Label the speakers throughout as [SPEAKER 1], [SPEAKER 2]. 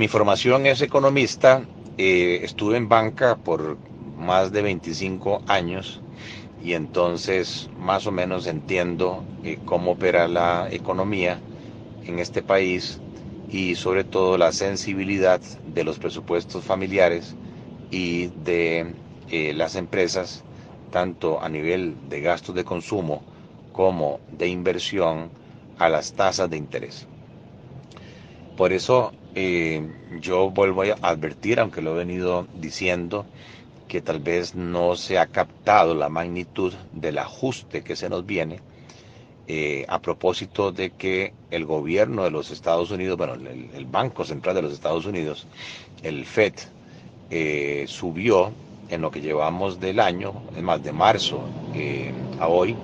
[SPEAKER 1] Mi formación es economista, eh, estuve en banca por más de 25 años y entonces más o menos entiendo eh, cómo opera la economía en este país y sobre todo la sensibilidad de los presupuestos familiares y de eh, las empresas, tanto a nivel de gastos de consumo como de inversión, a las tasas de interés. Por eso eh, yo vuelvo a advertir, aunque lo he venido diciendo, que tal vez no se ha captado la magnitud del ajuste que se nos viene eh, a propósito de que el gobierno de los Estados Unidos, bueno, el, Banco Central de los Estados Unidos, el FED, eh, subió en lo que llevamos del año, es más, de marzo a hoy,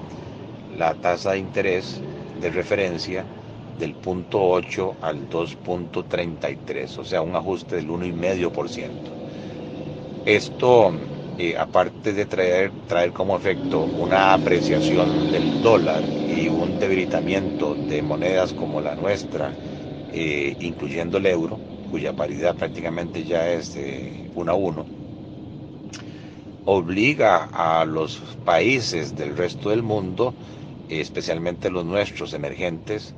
[SPEAKER 1] la tasa de interés de referencia del punto 8 al 2.33, o sea, un ajuste del 1,5%. Esto eh, aparte de traer, traer como efecto una apreciación del dólar y un debilitamiento de monedas como la nuestra, eh, incluyendo el euro, cuya paridad prácticamente ya es de 1 a 1, obliga a los países del resto del mundo, especialmente los nuestros emergentes,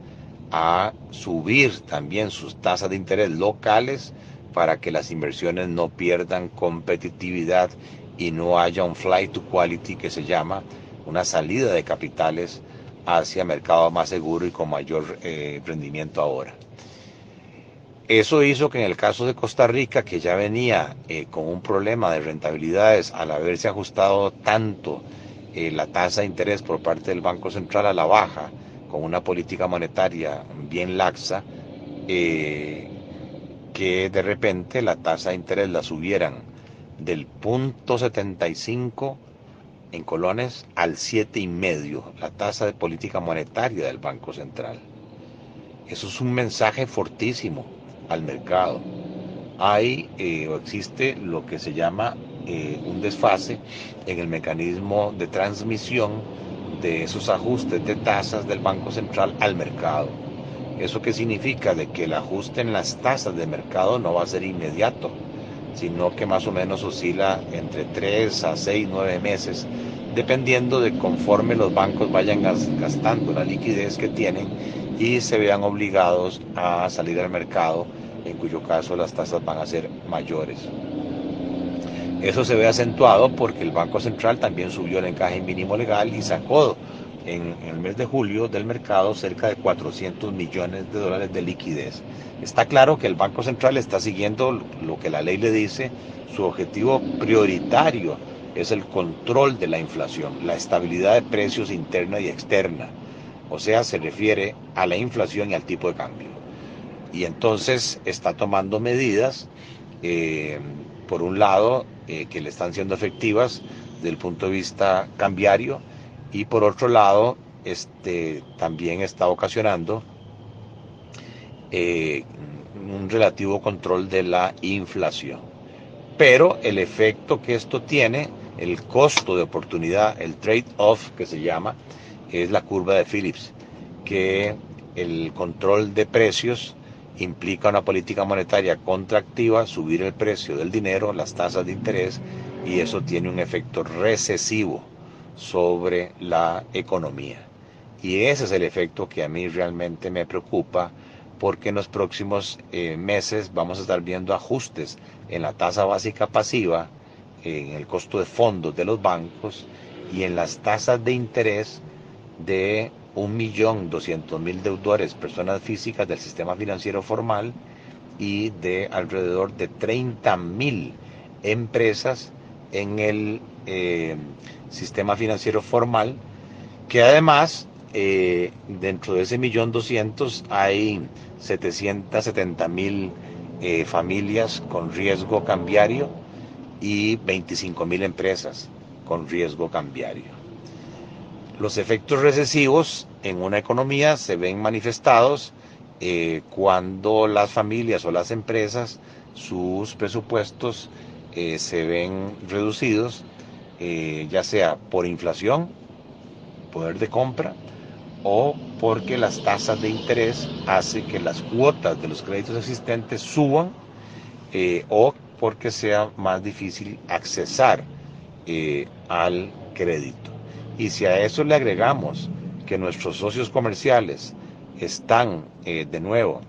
[SPEAKER 1] a subir también sus tasas de interés locales para que las inversiones no pierdan competitividad y no haya un flight to quality que se llama una salida de capitales hacia mercado más seguro y con mayor eh, rendimiento ahora. Eso hizo que en el caso de Costa Rica, que ya venía eh, con un problema de rentabilidades al haberse ajustado tanto eh, la tasa de interés por parte del Banco Central a la baja, con una política monetaria bien laxa, que de repente la tasa de interés la subieran del punto 75 en colones al siete y medio, la tasa de política monetaria del Banco Central. Eso es un mensaje fortísimo al mercado. Hay eh, o existe lo que se llama eh, un desfase en el mecanismo de transmisión de esos ajustes de tasas del Banco Central al mercado. ¿Eso qué significa? De que el ajuste en las tasas de mercado no va a ser inmediato, sino que más o menos oscila entre 3 a 6, 9 meses, dependiendo de conforme los bancos vayan gastando la liquidez que tienen y se vean obligados a salir al mercado, en cuyo caso las tasas van a ser mayores. Eso se ve acentuado porque el Banco Central también subió el encaje mínimo legal y sacó en, el mes de julio del mercado cerca de 400 millones de dólares de liquidez. Está claro que el Banco Central está siguiendo lo que la ley le dice, su objetivo prioritario es el control de la inflación, la estabilidad de precios interna y externa, o sea, se refiere a la inflación y al tipo de cambio. Y entonces está tomando medidas, eh, por un lado, eh, que le están siendo efectivas desde el punto de vista cambiario, y por otro lado este, también está ocasionando eh, un relativo control de la inflación. Pero el efecto que esto tiene, el costo de oportunidad, el trade-off que se llama, es la curva de Phillips, que el control de precios implica una política monetaria contractiva, subir el precio del dinero, las tasas de interés, y eso tiene un efecto recesivo sobre la economía. Y ese es el efecto que a mí realmente me preocupa porque en los próximos eh, meses vamos a estar viendo ajustes en la tasa básica pasiva, en el costo de fondos de los bancos y en las tasas de interés de 1.200.000 deudores, personas físicas del sistema financiero formal y de alrededor de 30.000 empresas en el eh, sistema financiero formal, que además eh, dentro de ese millón doscientos hay 770 mil eh, familias con riesgo cambiario y 25 mil empresas con riesgo cambiario. Los efectos recesivos en una economía se ven manifestados eh, cuando las familias o las empresas, sus presupuestos se ven reducidos eh, ya sea por inflación, poder de compra, o porque las tasas de interés hacen que las cuotas de los créditos existentes suban eh, o porque sea más difícil accesar eh, al crédito. Y si a eso le agregamos que nuestros socios comerciales están eh, de nuevo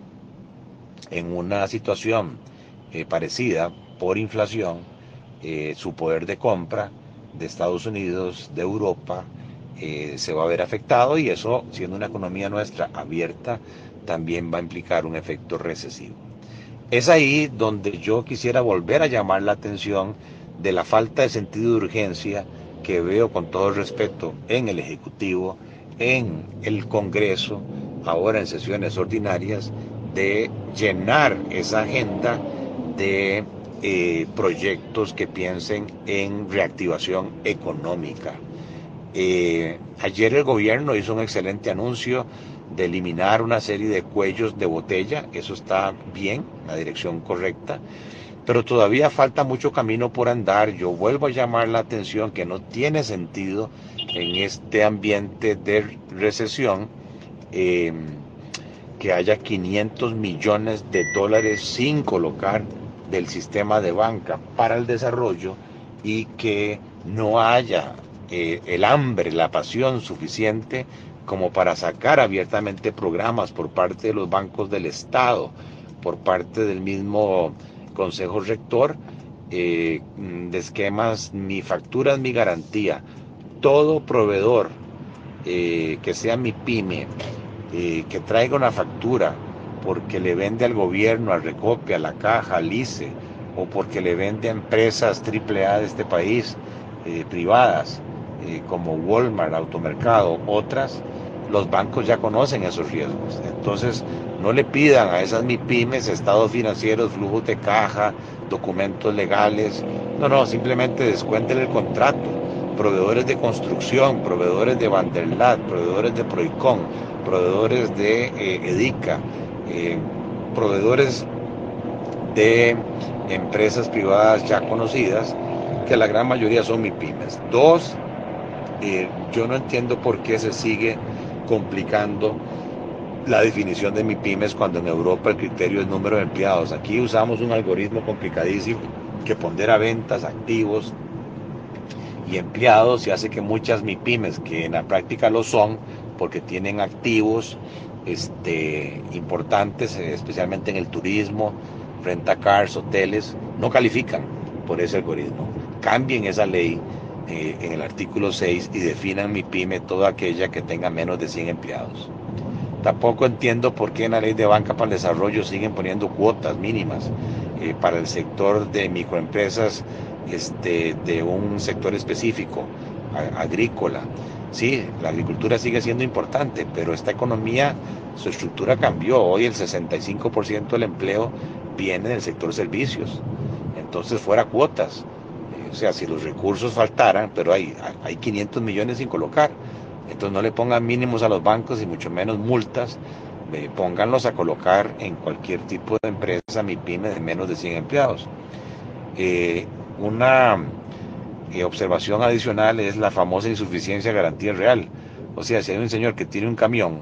[SPEAKER 1] en una situación parecida por inflación, su poder de compra de Estados Unidos, de Europa, se va a ver afectado y eso, siendo una economía nuestra abierta, también va a implicar un efecto recesivo. Es ahí donde yo quisiera volver a llamar la atención de la falta de sentido de urgencia que veo con todo respeto en el Ejecutivo, en el Congreso, ahora en sesiones ordinarias, de llenar esa agenda de eh, proyectos que piensen en reactivación económica. Eh, ayer el gobierno hizo un excelente anuncio de eliminar una serie de cuellos de botella, eso está bien, la dirección correcta, pero todavía falta mucho camino por andar. Yo vuelvo a llamar la atención que no tiene sentido en este ambiente de recesión eh, que haya 500 millones de dólares sin colocar del sistema de banca para el desarrollo y que no haya eh, el hambre, la pasión suficiente como para sacar abiertamente programas por parte de los bancos del Estado, por parte del mismo Consejo Rector, eh, de esquemas, mi factura es mi garantía. Todo proveedor eh, que sea mi pyme, eh, que traiga una factura porque le vende al gobierno, al Recopia, a la Caja, al ICE, o porque le vende a empresas AAA de este país, privadas, como Walmart, Automercado, otras, los bancos ya conocen esos riesgos. Entonces, no le pidan a esas MIPIMES estados financieros, flujos de caja, documentos legales. No, no, simplemente descuenten el contrato. Proveedores de construcción, proveedores de Vanderlat, proveedores de Proicon, proveedores de eh, Edica, eh, proveedores de empresas privadas ya conocidas, que la gran mayoría son MIPIMES. Dos, eh, yo no entiendo por qué se sigue complicando la definición de MIPIMES cuando en Europa el criterio es número de empleados. Aquí usamos un algoritmo complicadísimo que pondera ventas, activos y empleados y hace que muchas MIPIMES, que en la práctica lo son, porque tienen activos este, importantes, especialmente en el turismo, renta cars, hoteles, no califican por ese algoritmo. Cambien esa ley eh, en el artículo 6 y definan mi pyme toda aquella que tenga menos de 100 empleados. Tampoco entiendo por qué en la ley de banca para el desarrollo siguen poniendo cuotas mínimas eh, para el sector de microempresas este, de un sector específico, agrícola. Sí, la agricultura sigue siendo importante, pero esta economía, su estructura cambió. Hoy el 65% del empleo viene del sector servicios. Entonces, fuera cuotas. O sea, si los recursos faltaran, pero hay, hay 500 millones sin colocar, entonces no le pongan mínimos a los bancos y mucho menos multas, eh, pónganlos a colocar en cualquier tipo de empresa, mi pyme de menos de 100 empleados. Eh, una eh, observación adicional es la famosa insuficiencia de garantía real. O sea, si hay un señor que tiene un camión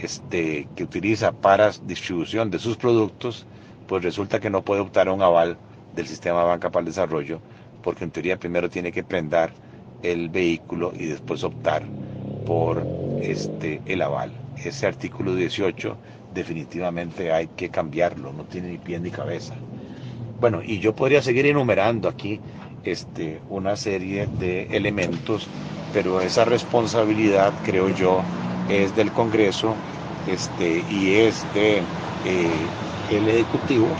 [SPEAKER 1] este, que utiliza para distribución de sus productos, pues resulta que no puede optar a un aval del sistema banca para el desarrollo porque en teoría primero tiene que prendar el vehículo y después optar por este, el aval. Ese artículo 18 definitivamente hay que cambiarlo, no tiene ni pie ni cabeza. Bueno, y yo podría seguir enumerando aquí este, una serie de elementos, pero esa responsabilidad, creo yo, es del Congreso este, y es de eh, el Ejecutivo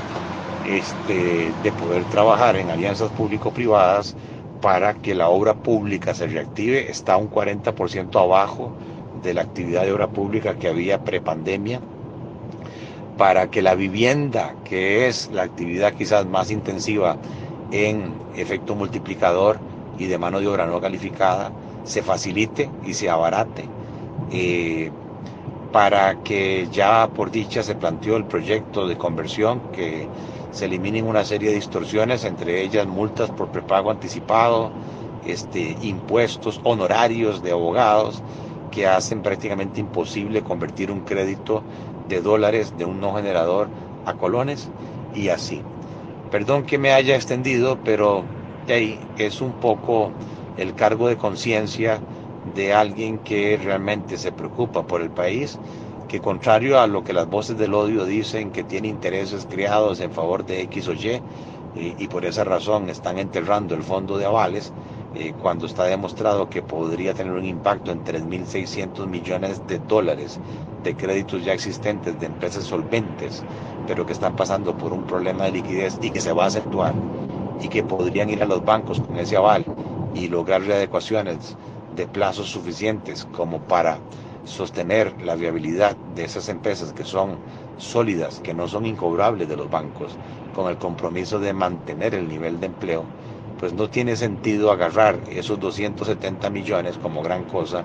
[SPEAKER 1] este, de poder trabajar en alianzas público-privadas para que la obra pública se reactive. Está un 40% abajo de la actividad de obra pública que había prepandemia. Para que la vivienda, que es la actividad quizás más intensiva en efecto multiplicador y de mano de obra no calificada, se facilite y se abarate. Eh, para que ya por dicha se planteó el proyecto de conversión que se eliminen una serie de distorsiones, entre ellas multas por prepago anticipado, este, impuestos, honorarios de abogados que hacen prácticamente imposible convertir un crédito de dólares de un no generador a colones y así. Perdón que me haya extendido, pero ahí es un poco el cargo de conciencia de alguien que realmente se preocupa por el país, que contrario a lo que las voces del odio dicen, que tiene intereses creados en favor de X o Y, y, por esa razón están enterrando el fondo de avales, eh, cuando está demostrado que podría tener un impacto en 3.600 millones de dólares de créditos ya existentes de empresas solventes, pero que están pasando por un problema de liquidez y que se va a acentuar y que podrían ir a los bancos con ese aval y lograr readecuaciones de plazos suficientes como para sostener la viabilidad de esas empresas que son sólidas, que no son incobrables de los bancos, con el compromiso de mantener el nivel de empleo, pues no tiene sentido agarrar esos 270 millones como gran cosa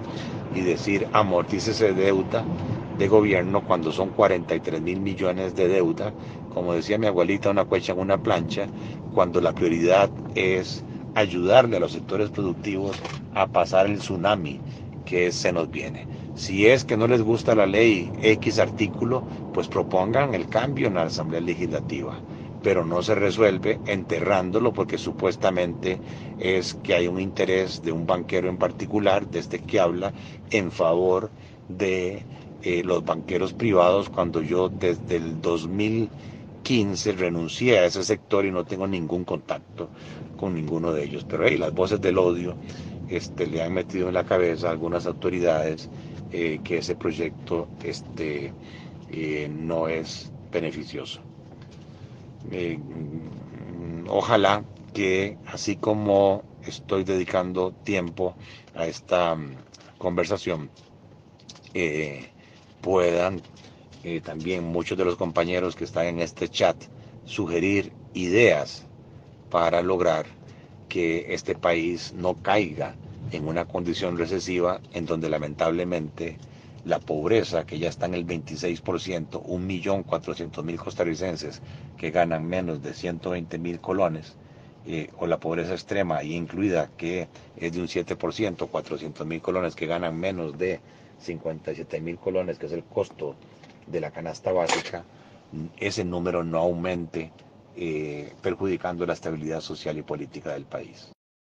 [SPEAKER 1] y decir amortícese deuda de gobierno cuando son 43 mil millones de deuda, como decía mi abuelita, una cuecha en una plancha, cuando la prioridad es ayudarle a los sectores productivos a pasar el tsunami que se nos viene. Si es que no les gusta la ley X artículo, pues propongan el cambio en la Asamblea Legislativa, pero no se resuelve enterrándolo porque supuestamente es que hay un interés de un banquero en particular, desde este que habla, en favor de eh, los banqueros privados cuando yo desde el 2015 renuncié a ese sector y no tengo ningún contacto con ninguno de ellos. Pero hey, las voces del odio este, le han metido en la cabeza a algunas autoridades eh, que ese proyecto este, eh, no es beneficioso. Eh, ojalá que así como estoy dedicando tiempo a esta mm, conversación, puedan también muchos de los compañeros que están en este chat sugerir ideas para lograr que este país no caiga en una condición recesiva en donde lamentablemente la pobreza, que ya está en el 26%, 1.400.000 costarricenses que ganan menos de 120.000 colones, eh, o la pobreza extrema, ahí incluida que es de un 7%, 400.000 colones que ganan menos de 57.000 colones, que es el costo de la canasta básica, ese número no aumente, eh, perjudicando la estabilidad social y política del país.